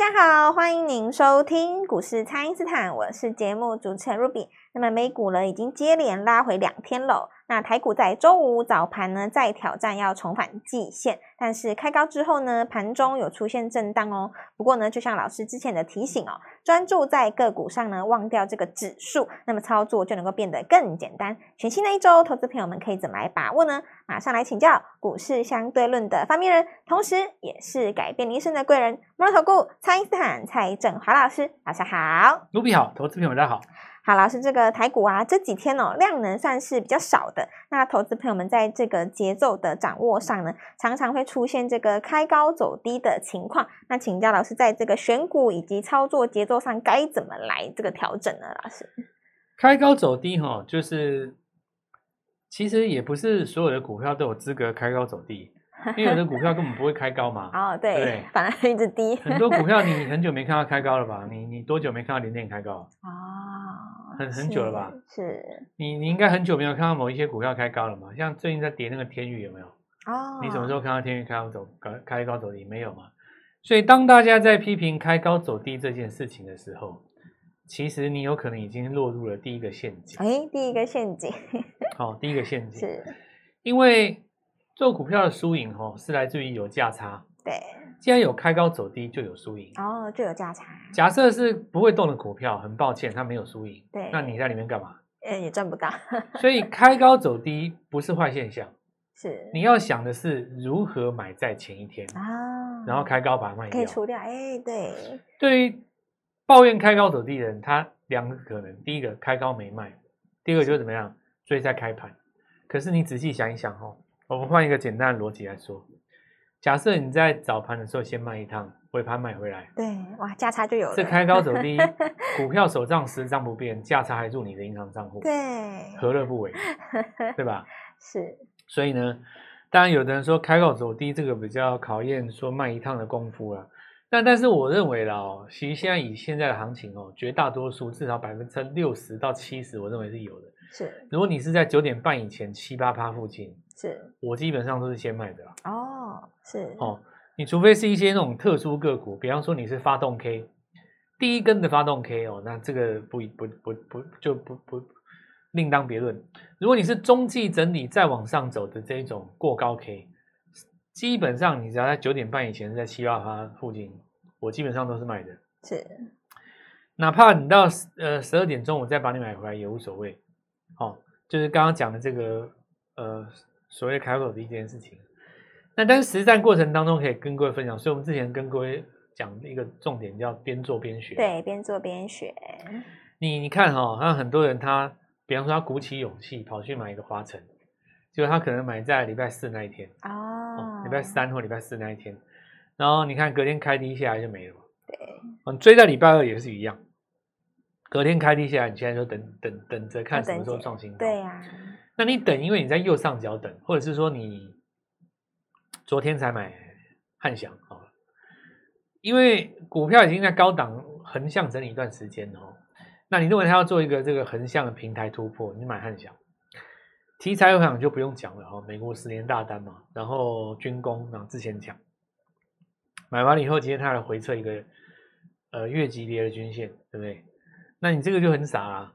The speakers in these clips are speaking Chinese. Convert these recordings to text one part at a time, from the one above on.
大家好，欢迎您收听股市猜因斯坦，我是节目主持人 Ruby。那么美股呢，已经接连拉回两天了。那台股在周五早盘呢，再挑战要重返季线，但是开高之后呢，盘中有出现震荡哦。不过呢，就像老师之前的提醒哦，专注在个股上呢，忘掉这个指数，那么操作就能够变得更简单。全新的一周，投资朋友们可以怎么来把握呢？马上来请教股市相对论的发明人，同时也是改变人生的贵人——摩尔投顾蔡因斯坦蔡振华老师，早上好。卢比好，投资朋友们大家好。好，老师，这个台股啊，这几天哦，量能算是比较少的。那投资朋友们在这个节奏的掌握上呢，常常会出现这个开高走低的情况。那请教老师，在这个选股以及操作节奏上，该怎么来这个调整呢？老师，开高走低哈，就是其实也不是所有的股票都有资格开高走低，因为有的股票根本不会开高嘛。哦，对，对反而一直低。很多股票你 很久没看到开高了吧？你你多久没看到零点开高？哦。很很久了吧？是，是你你应该很久没有看到某一些股票开高了嘛？像最近在跌那个天宇有没有？哦，你什么时候看到天宇开高走开高走低？没有嘛？所以当大家在批评开高走低这件事情的时候，其实你有可能已经落入了第一个陷阱。哎，第一个陷阱。好，第一个陷 阱是，因为做股票的输赢哦，是来自于有价差。对。既然有开高走低，就有输赢哦，就有价差。假设是不会动的股票，很抱歉，它没有输赢。对，那你在里面干嘛？呃，也赚不到。所以开高走低不是坏现象，是你要想的是如何买在前一天啊，然后开高把它卖掉，可以除掉。哎，对。对于抱怨开高走低的人，他两个可能：第一个开高没卖，第二个就是怎么样追在开盘。可是你仔细想一想哦，我们换一个简单的逻辑来说。假设你在早盘的时候先卖一趟，尾盘买回来，对，哇，价差就有了。这开高走低，股票手账十张不变，价差还入你的银行账户，对，何乐不为？对吧？是。所以呢，当然有的人说开高走低这个比较考验说卖一趟的功夫了。但但是我认为啦哦，其实现在以现在的行情哦，绝大多数至少百分之六十到七十，我认为是有的。是。如果你是在九点半以前七八趴附近。是我基本上都是先卖的啦。哦，是哦，你除非是一些那种特殊个股，比方说你是发动 K，第一根的发动 K 哦，那这个不不不不就不不另当别论。如果你是中继整理再往上走的这一种过高 K，基本上你只要在九点半以前在七八八附近，我基本上都是卖的。是，哪怕你到呃十二点钟我再把你买回来也无所谓。哦，就是刚刚讲的这个呃。所谓开口的一件事情，那但是实战过程当中可以跟各位分享，所以我们之前跟各位讲一个重点叫边做边学。对，边做边学。你你看哈、哦，像很多人他，比方说他鼓起勇气跑去买一个花城，结果他可能买在礼拜四那一天哦，哦，礼拜三或礼拜四那一天，然后你看隔天开低下来就没了。对，嗯，追在礼拜二也是一样，隔天开低下来，你现在就等等等着看什么时候创新高。对呀、啊。那你等，因为你在右上角等，或者是说你昨天才买汉翔啊，因为股票已经在高档横向整理一段时间哦。那你认为它要做一个这个横向的平台突破，你买汉翔，题材我想就不用讲了哈，美国十年大单嘛，然后军工，然后之前讲，买完了以后，今天它来回测一个呃月级别的均线，对不对？那你这个就很傻啦。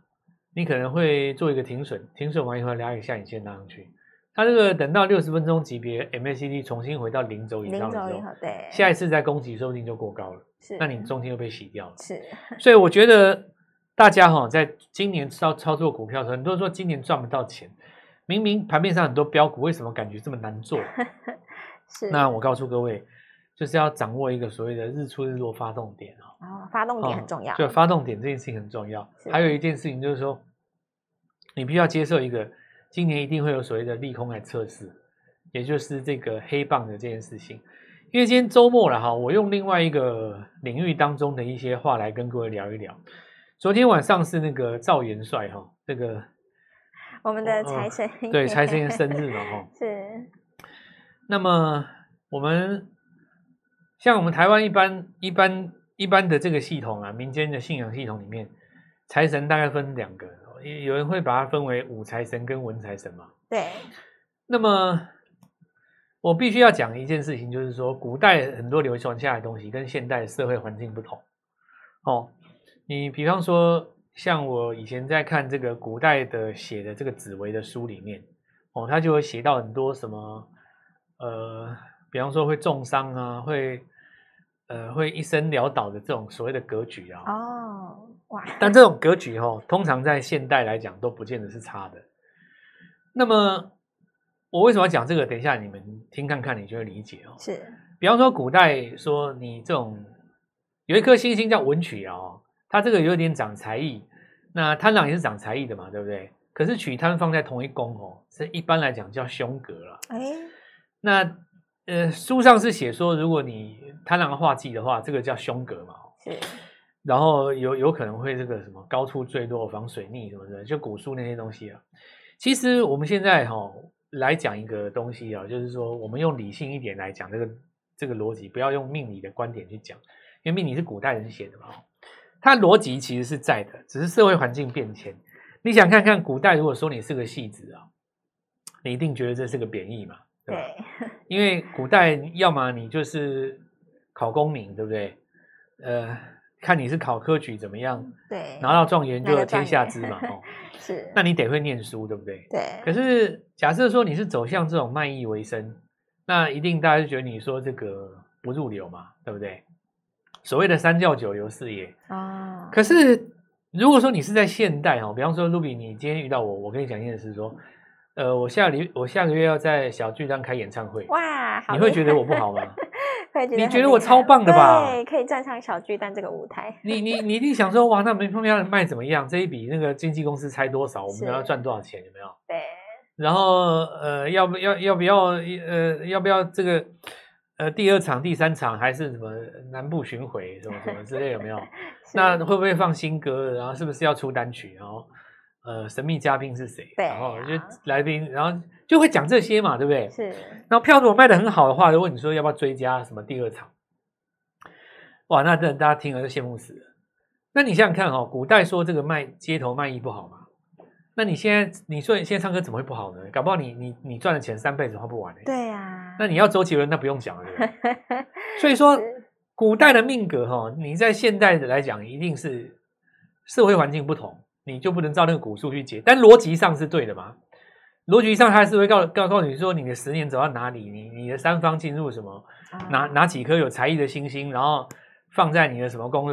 你可能会做一个停损，停损完以后拉一个下影线拉上去。它这个等到六十分钟级别 MACD 重新回到零轴以上的时候，对，下一次再攻击说不定就过高了。是，那你中间又被洗掉了。是，所以我觉得大家哈，在今年操操作股票的时候，很多人说今年赚不到钱，明明盘面上很多标股，为什么感觉这么难做？是，那我告诉各位，就是要掌握一个所谓的日出日落发动点哦，发动点很重要。就发动点这件事情很重要。还有一件事情就是说，你必须要接受一个今年一定会有所谓的利空来测试，也就是这个黑棒的这件事情。因为今天周末了哈，我用另外一个领域当中的一些话来跟各位聊一聊。昨天晚上是那个赵元帅哈，这个我们的财神、哦、对财神爷生日嘛哈。是。那么我们像我们台湾一般一般。一般的这个系统啊，民间的信仰系统里面，财神大概分两个，有人会把它分为武财神跟文财神嘛。对。那么我必须要讲一件事情，就是说古代很多流传下来的东西跟现代社会环境不同。哦，你比方说，像我以前在看这个古代的写的这个紫薇的书里面，哦，他就会写到很多什么，呃，比方说会重伤啊，会呃会一生潦倒的这种所谓的格局啊。哦，哇！但这种格局哦，通常在现代来讲都不见得是差的。那么我为什么要讲这个？等一下你们听看看，你就会理解哦。是，比方说古代说你这种。有一颗星星叫文曲哦，它这个有点长才艺，那贪狼也是长才艺的嘛，对不对？可是曲贪放在同一宫哦，是一般来讲叫凶格了。哎，那呃书上是写说，如果你贪狼化忌的话，这个叫凶格嘛。是。然后有有可能会这个什么高处坠落、防水逆什么的，就古书那些东西啊。其实我们现在哈、哦、来讲一个东西啊，就是说我们用理性一点来讲这个这个逻辑，不要用命理的观点去讲。因为命理是古代人写的嘛，它逻辑其实是在的，只是社会环境变迁。你想看看古代，如果说你是个戏子啊，你一定觉得这是个贬义嘛，对吧？对。因为古代要么你就是考功名，对不对？呃，看你是考科举怎么样，对，拿到状元就有天下知嘛，哦，是。那你得会念书，对不对？对。可是假设说你是走向这种卖艺为生，那一定大家就觉得你说这个不入流嘛，对不对？所谓的三教九流四业啊，可是如果说你是在现代哈，比方说 Ruby，你今天遇到我，我跟你讲一件事，说，呃，我下礼我下个月要在小巨蛋开演唱会，哇，你会觉得我不好吗？会觉得你觉得我超棒的吧？对，可以站上小巨蛋这个舞台。你你 你一定想说，哇，那门票要卖怎么样？这一笔那个经纪公司拆多少？我们要赚多少钱？有没有？对。然后呃，要不要要不要呃要不要这个？呃，第二场、第三场还是什么南部巡回什么什么之类有没有？那会不会放新歌？然后是不是要出单曲？然后呃，神秘嘉宾是谁？对，然后就来宾，然后就会讲这些嘛，对不对？是。然后票如果卖的很好的话，如果你说要不要追加什么第二场，哇，那真的大家听了就羡慕死了。那你想想看哦，古代说这个卖街头卖艺不好吗？那你现在你说你现在唱歌怎么会不好呢？搞不好你你你赚的钱三辈子花不完，欸、对呀，啊。那你要周杰伦，那不用讲了。所以说，古代的命格哈，你在现代的来讲，一定是社会环境不同，你就不能照那个股数去解。但逻辑上是对的嘛？逻辑上他还是会告告告诉你说，你的十年走到哪里，你你的三方进入什么，哪哪几颗有才艺的星星，然后放在你的什么宫，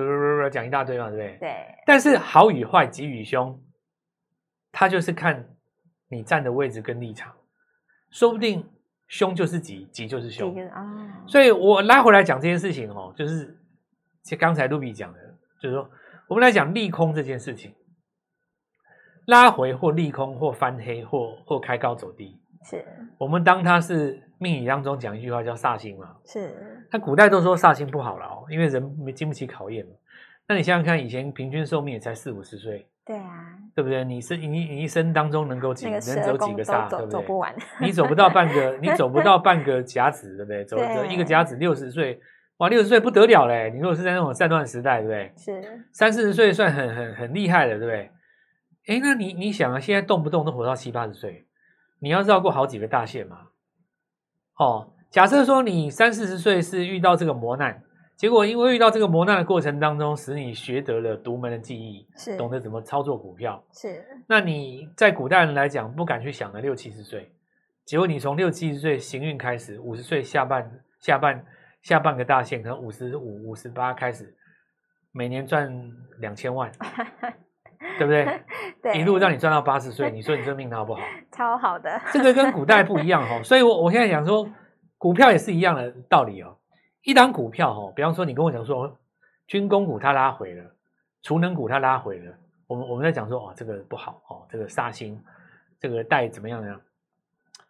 讲一大堆嘛，对不对？对。但是好与坏，吉与凶。它就是看你站的位置跟立场，说不定凶就是吉，吉就是凶啊。所以我拉回来讲这件事情哦，就是像刚才露比讲的，就是说我们来讲利空这件事情，拉回或利空或翻黑或或开高走低，是我们当它是命理当中讲一句话叫煞星嘛，是。那古代都说煞星不好了哦，因为人没经不起考验嘛。那你想想看，以前平均寿命也才四五十岁。对啊，对不对？你是你你一生当中能够几能走几个煞，对不对？走不完，你走不到半个，你走不到半个甲子，对不对？走走一个甲子六十岁，哇，六十岁不得了嘞！你如果是在那种战乱时代，对不对？是三四十岁算很很很厉害的，对不对？哎，那你你想啊，现在动不动都活到七八十岁，你要绕过好几个大限嘛？哦，假设说你三四十岁是遇到这个磨难。结果，因为遇到这个磨难的过程当中，使你学得了独门的技艺，是懂得怎么操作股票。是，那你在古代人来讲，不敢去想了六七十岁，结果你从六七十岁行运开始，五十岁下半下半下半个大限，可能五十五、五十八开始，每年赚两千万，对不对？对，一路让你赚到八十岁，你说你这命好不好？超好的，这个跟古代不一样哦。所以我我现在讲说，股票也是一样的道理哦。一档股票哦，比方说你跟我讲说，军工股它拉回了，储能股它拉回了，我们我们在讲说哦，这个不好哦，这个杀心，这个带怎么样呢？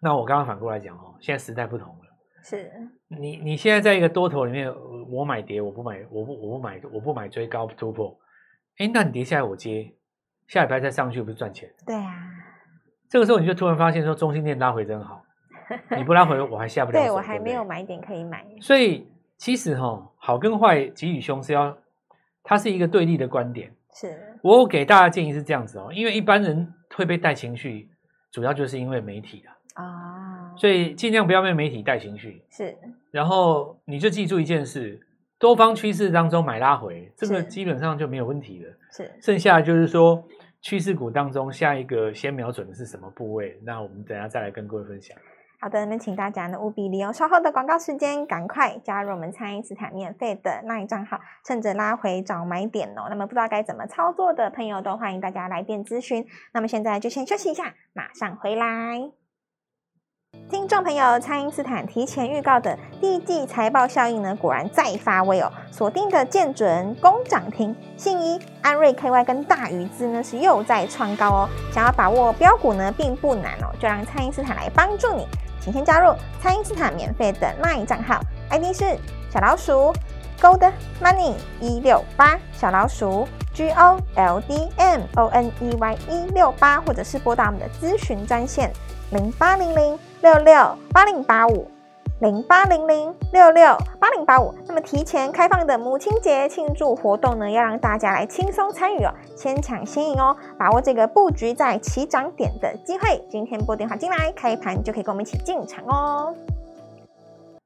那我刚刚反过来讲哦，现在时代不同了，是你你现在在一个多头里面，我买跌，我不买，我不我不买，我不买追高突破，哎，那你跌下来我接，下礼拜再上去不是赚钱？对啊，这个时候你就突然发现说，中心店拉回真好，你不拉回我还下不了手，对我还没有买点可以买，所以。其实哈，好跟坏，吉与凶是要，它是一个对立的观点。是我给大家建议是这样子哦，因为一般人会被带情绪，主要就是因为媒体啊。啊，所以尽量不要被媒体带情绪。是，然后你就记住一件事：多方趋势当中买拉回，这个基本上就没有问题了。是，剩下就是说趋势股当中下一个先瞄准的是什么部位？那我们等下再来跟各位分享。好的，那请大家呢务必利用稍后的广告时间，赶快加入我们蔡因斯坦免费的 LINE 账号，趁着拉回找买点哦。那么不知道该怎么操作的朋友，都欢迎大家来电咨询。那么现在就先休息一下，马上回来。听众朋友，蔡因斯坦提前预告的第一季财报效应呢，果然再发威哦！锁定的建准攻涨停，信一、安瑞 KY 跟大鱼资呢是又在创高哦。想要把握标股呢，并不难哦，就让蔡因斯坦来帮助你。请先加入蔡因斯坦免费的 LINE 账号，ID 是小老鼠 Gold Money 一六八，小老鼠 G O L D M O N E Y 一六八，或者是拨打我们的咨询专线零八零零六六八零八五。零八零零六六八零八五，那么提前开放的母亲节庆祝活动呢，要让大家来轻松参与哦，先抢先赢哦，把握这个布局在起涨点的机会。今天拨电话进来，开盘就可以跟我们一起进场哦。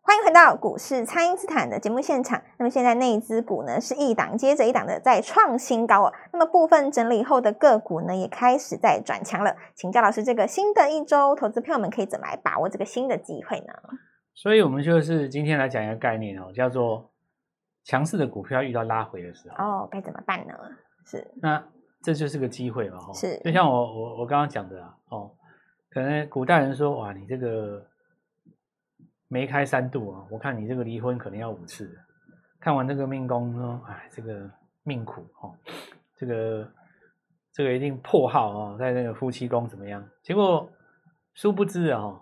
欢迎回到股市，蔡因斯坦的节目现场。那么现在内资股呢，是一档接着一档的在创新高哦。那么部分整理后的个股呢，也开始在转强了。请教老师，这个新的一周，投资朋友们可以怎么来把握这个新的机会呢？所以，我们就是今天来讲一个概念哦，叫做强势的股票遇到拉回的时候，哦，该怎么办呢？是，那这就是个机会嘛，哈，是，就像我我我刚刚讲的啊，哦，可能古代人说，哇，你这个梅开三度啊，我看你这个离婚可能要五次，看完这个命宫呢，哎，这个命苦哦，这个这个一定破耗啊，在那个夫妻宫怎么样？结果殊不知啊。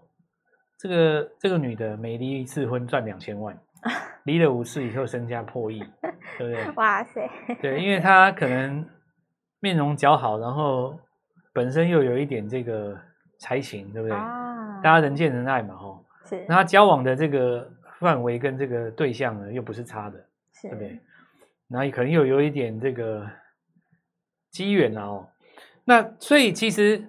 这个这个女的每离一次婚赚两千万，离了五次以后身家破亿，对不对？哇塞！对，因为她可能面容姣好，然后本身又有一点这个才情，对不对？啊，大家人见人爱嘛，吼。是。那他交往的这个范围跟这个对象呢，又不是差的，是对不对？然后可能又有一点这个机缘哦。那所以其实。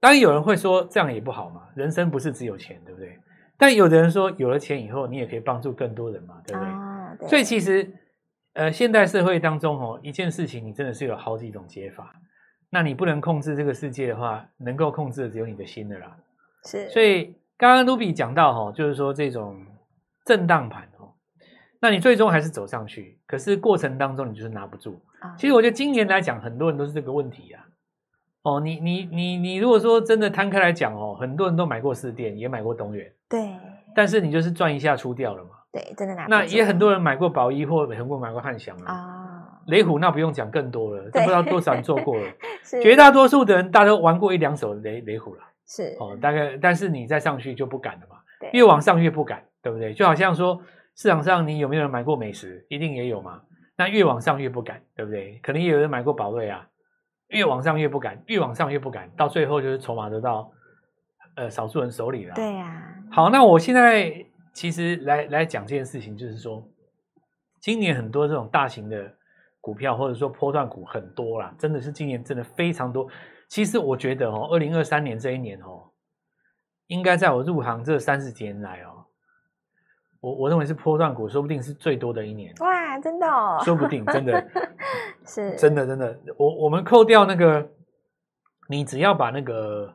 当然有人会说这样也不好嘛，人生不是只有钱，对不对？但有的人说有了钱以后，你也可以帮助更多人嘛，对不对？啊、对。所以其实，呃，现代社会当中哦，一件事情你真的是有好几种解法。那你不能控制这个世界的话，能够控制的只有你的心的啦。是。所以刚刚 Ruby 讲到哈，就是说这种震荡盘哦，那你最终还是走上去，可是过程当中你就是拿不住。啊、其实我觉得今年来讲，很多人都是这个问题啊。哦，你你你你，如果说真的摊开来讲哦，很多人都买过四电，也买过东元，对，但是你就是赚一下出掉了嘛，对，真的拿。那也很多人买过宝一，或很多人买过汉翔啊，哦、雷虎那不用讲更多了，这不知道多少人做过了，是。绝大多数的人，大家都玩过一两手雷雷虎了，是哦，大概，但是你再上去就不敢了嘛，对，越往上越不敢，对不对？就好像说市场上你有没有人买过美食，一定也有嘛，那越往上越不敢，对不对？可能也有人买过宝瑞啊。越往上越不敢，越往上越不敢，到最后就是筹码得到呃少数人手里了。对呀、啊。好，那我现在其实来来讲这件事情，就是说，今年很多这种大型的股票或者说波段股很多啦，真的是今年真的非常多。其实我觉得哦，二零二三年这一年哦，应该在我入行这三十几年来哦。我我认为是波段股，说不定是最多的一年。哇，真的哦，说不定真的 是真的真的。我我们扣掉那个，你只要把那个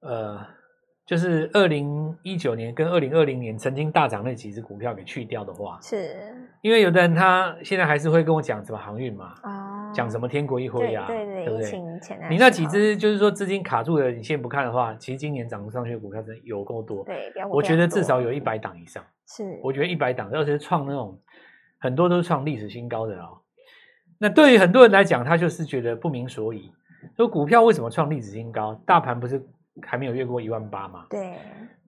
呃，就是二零一九年跟二零二零年曾经大涨那几只股票给去掉的话，是因为有的人他现在还是会跟我讲什么航运嘛，啊，讲什么天国一辉啊，对对对，疫情前你那几只就是说资金卡住的，你先不看的话，其实今年涨不上去的股票真的有够多。对，我觉得至少有一百档以上。是，我觉得一百档，而且是创那种很多都是创历史新高的哦。那对于很多人来讲，他就是觉得不明所以，说股票为什么创历史新高？大盘不是还没有越过一万八嘛？对。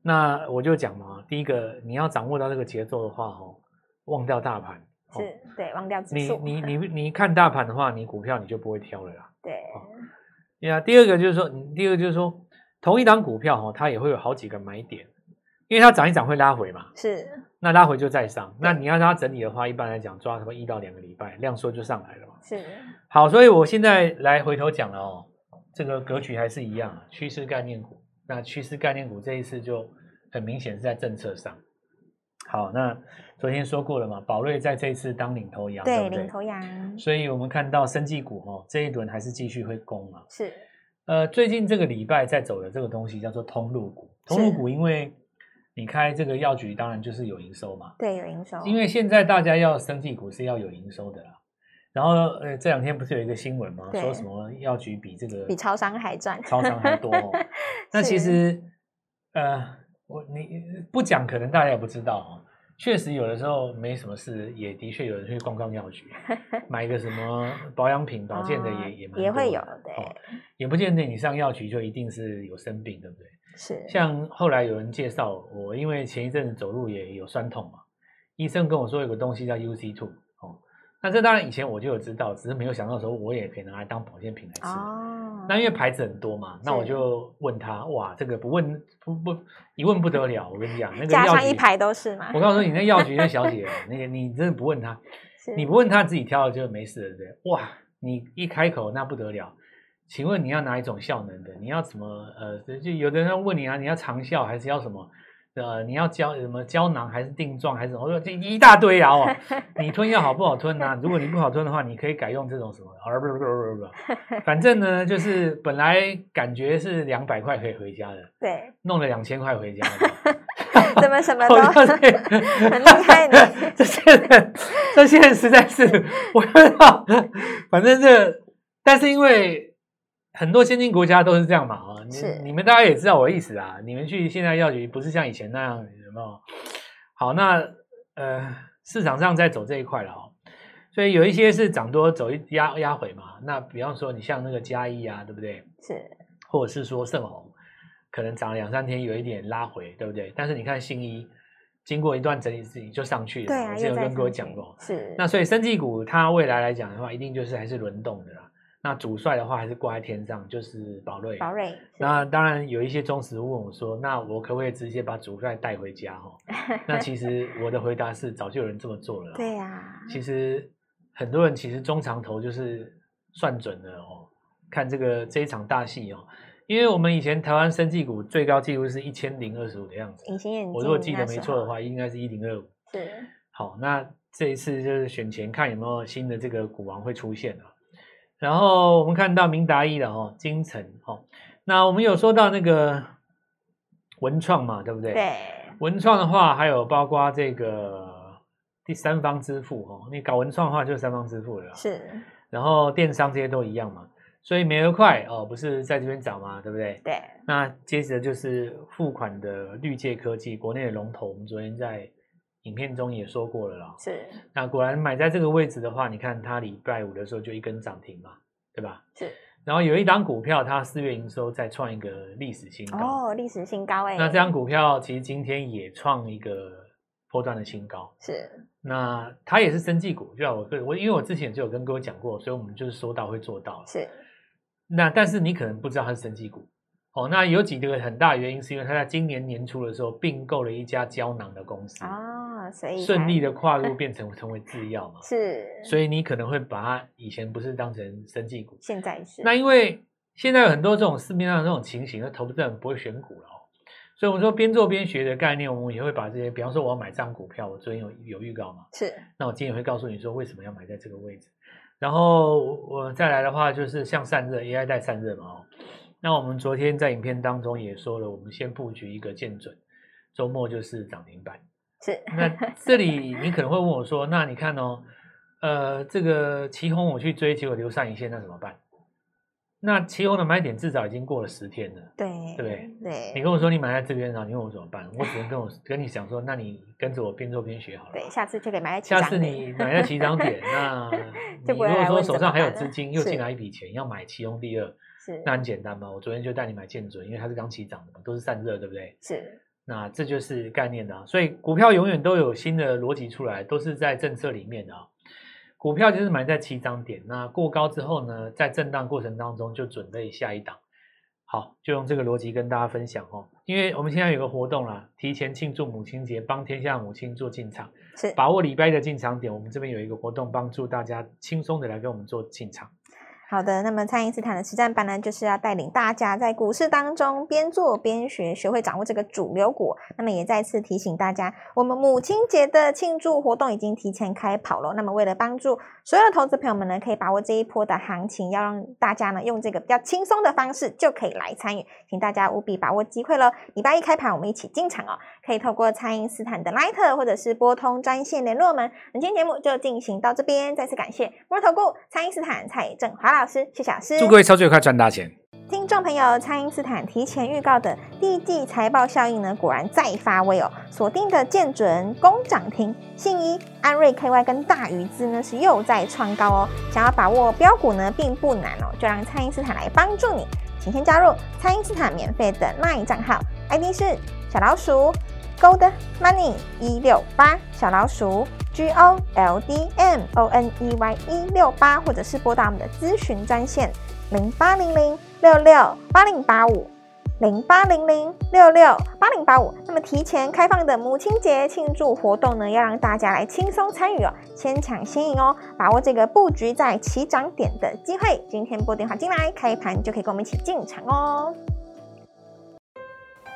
那我就讲嘛，第一个你要掌握到这个节奏的话，哦，忘掉大盘，是对，忘掉指数。你 你你你看大盘的话，你股票你就不会挑了啦。对。呀，第二个就是说，第二个就是说，同一档股票哈，它也会有好几个买点。因为它涨一涨会拉回嘛，是，那拉回就再上，那你要让它整理的话，一般来讲抓什么一到两个礼拜，量缩就上来了嘛。是，好，所以我现在来回头讲了哦，这个格局还是一样，趋势概念股。那趋势概念股这一次就很明显是在政策上。好，那昨天说过了嘛，宝瑞在这一次当领头羊，对领头羊。所以我们看到生技股哦，这一轮还是继续会攻嘛。是。呃，最近这个礼拜在走的这个东西叫做通路股，通路股因为你开这个药局，当然就是有营收嘛。对，有营收。因为现在大家要生技股是要有营收的啦。然后呃，这两天不是有一个新闻吗？说什么药局比这个比超商还赚，超商还多哦。那其实呃。我你不讲，可能大家也不知道哦。确实有的时候没什么事，也的确有人去逛逛药局，买一个什么保养品、保健的也、哦、也蛮也会有对、哦，也不见得你上药局就一定是有生病，对不对？是。像后来有人介绍我，因为前一阵子走路也有酸痛嘛，医生跟我说有个东西叫 UC Two 哦，那这当然以前我就有知道，只是没有想到说我也可以拿来当保健品来吃。哦那因为牌子很多嘛，那我就问他，哇，这个不问不不一问不得了，我跟你讲，那个加上一排都是嘛。我告诉你，那药局那小姐，那个你真的不问他，你不问他自己挑的就没事了，对不对？哇，你一开口那不得了，请问你要哪一种效能的？你要什么？呃，就有的人问你啊，你要长效还是要什么？呃，你要胶什么胶囊还是定状还是什么？我说这一大堆啊！哦，你吞药好不好吞啊？如果你不好吞的话，你可以改用这种什么？啊不不不不不，反正呢，就是本来感觉是两百块可以回家的，对，弄了两千块回家，怎么什么 都 很厉害呢？这些人这些人实在是我不知道，反正这但是因为。很多先进国家都是这样嘛啊，你你们大家也知道我的意思啊。你们去现在药局不是像以前那样，有没有？好，那呃市场上在走这一块了哦，所以有一些是涨多走一压压回嘛。那比方说你像那个嘉一啊，对不对？是，或者是说盛虹，可能涨了两三天有一点拉回，对不对？但是你看新一，经过一段整理自己就上去了，对啊，我之前有跟各位讲过，是。那所以生技股它未来来讲的话，一定就是还是轮动的啦。那主帅的话还是挂在天上，就是宝瑞。宝瑞。那当然有一些忠实问我说：“那我可不可以直接把主帅带回家？”哈，那其实我的回答是：早就有人这么做了。对呀、啊。其实很多人其实中长投就是算准了哦，看这个这一场大戏哦。因为我们以前台湾生技股最高纪录是一千零二十五的样子。隐形眼镜。我如果记得没错的话，应该是一零二五。是。好，那这一次就是选前看有没有新的这个股王会出现啊。然后我们看到明达一的哦，金城哦，那我们有说到那个文创嘛，对不对？对。文创的话，还有包括这个第三方支付哦，你搞文创的话就是三方支付了。是。然后电商这些都一样嘛，所以美而快哦，不是在这边找嘛，对不对？对。那接着就是付款的绿界科技，国内的龙头，我们昨天在。影片中也说过了啦，是。那果然买在这个位置的话，你看它礼拜五的时候就一根涨停嘛，对吧？是。然后有一档股票，它四月营收再创一个历史新高哦，历史新高哎。那这档股票其实今天也创一个波段的新高，是。那它也是生技股，就像我我因为我之前就有跟各位讲过，所以我们就是说到会做到。是。那但是你可能不知道它是生技股。哦，那有几个很大的原因，是因为它在今年年初的时候并购了一家胶囊的公司啊，所以顺利的跨入变成成为制药嘛，是，所以你可能会把它以前不是当成生技股，现在是。那因为现在有很多这种市面上的这种情形，那投资人不会选股了哦，所以我们说边做边学的概念，我们也会把这些，比方说我要买这张股票，我昨天有有预告嘛，是，那我今天也会告诉你说为什么要买在这个位置，然后我再来的话就是像散热 AI 带散热嘛哦。那我们昨天在影片当中也说了，我们先布局一个建准，周末就是涨停板。是。那 这里你可能会问我说，那你看哦，呃，这个奇鋐我去追，结果留上影线，那怎么办？那奇鋐的买点至少已经过了十天了，对，对不对？对。你跟我说你买在这边，然后你问我怎么办？我只能跟我跟你讲说，那你跟着我边做边学好了。对，下次就可以买在起下次你买在起涨点，那你如果说手上还有资金，又进来一笔钱，要买奇鋐第二。是，那很简单嘛，我昨天就带你买建准，因为它是刚起涨的嘛，都是散热，对不对？是，那这就是概念的啊。所以股票永远都有新的逻辑出来，都是在政策里面的啊。股票就是买在起涨点，那过高之后呢，在震荡过程当中就准备下一档。好，就用这个逻辑跟大家分享哦。因为我们现在有个活动啦，提前庆祝母亲节，帮天下母亲做进场，是把握礼拜的进场点。我们这边有一个活动，帮助大家轻松的来跟我们做进场。好的，那么蔡因斯坦的实战班呢，就是要带领大家在股市当中边做边学，学会掌握这个主流股。那么也再次提醒大家，我们母亲节的庆祝活动已经提前开跑了。那么为了帮助所有的投资朋友们呢，可以把握这一波的行情，要让大家呢用这个比较轻松的方式就可以来参与，请大家务必把握机会喽！礼拜一开盘，我们一起进场哦，可以透过蔡因斯坦的 Line 或者是拨通专线联络我们。本期节目就进行到这边，再次感谢摩投顾蔡因斯坦蔡正华老师，谢谢老师。祝各位操作愉快，赚大钱！听众朋友，蔡因斯坦提前预告的第一季财报效应呢，果然再发威哦！锁定的建准攻涨停，信一、安瑞 KY 跟大禹资呢是又在创高哦。想要把握标股呢，并不难哦，就让蔡因斯坦来帮助你。请先加入蔡因斯坦免费的 LINE 账号，ID 是小老鼠 Gold Money 一六八，小老鼠 G O L D M O N E Y 一六八，或者是拨打我们的咨询专线。零八零零六六八零八五，零八零零六六八零八五。那么提前开放的母亲节庆祝活动呢，要让大家来轻松参与哦，先抢先赢哦，把握这个布局在起涨点的机会。今天拨电话进来，开盘就可以跟我们一起进场哦。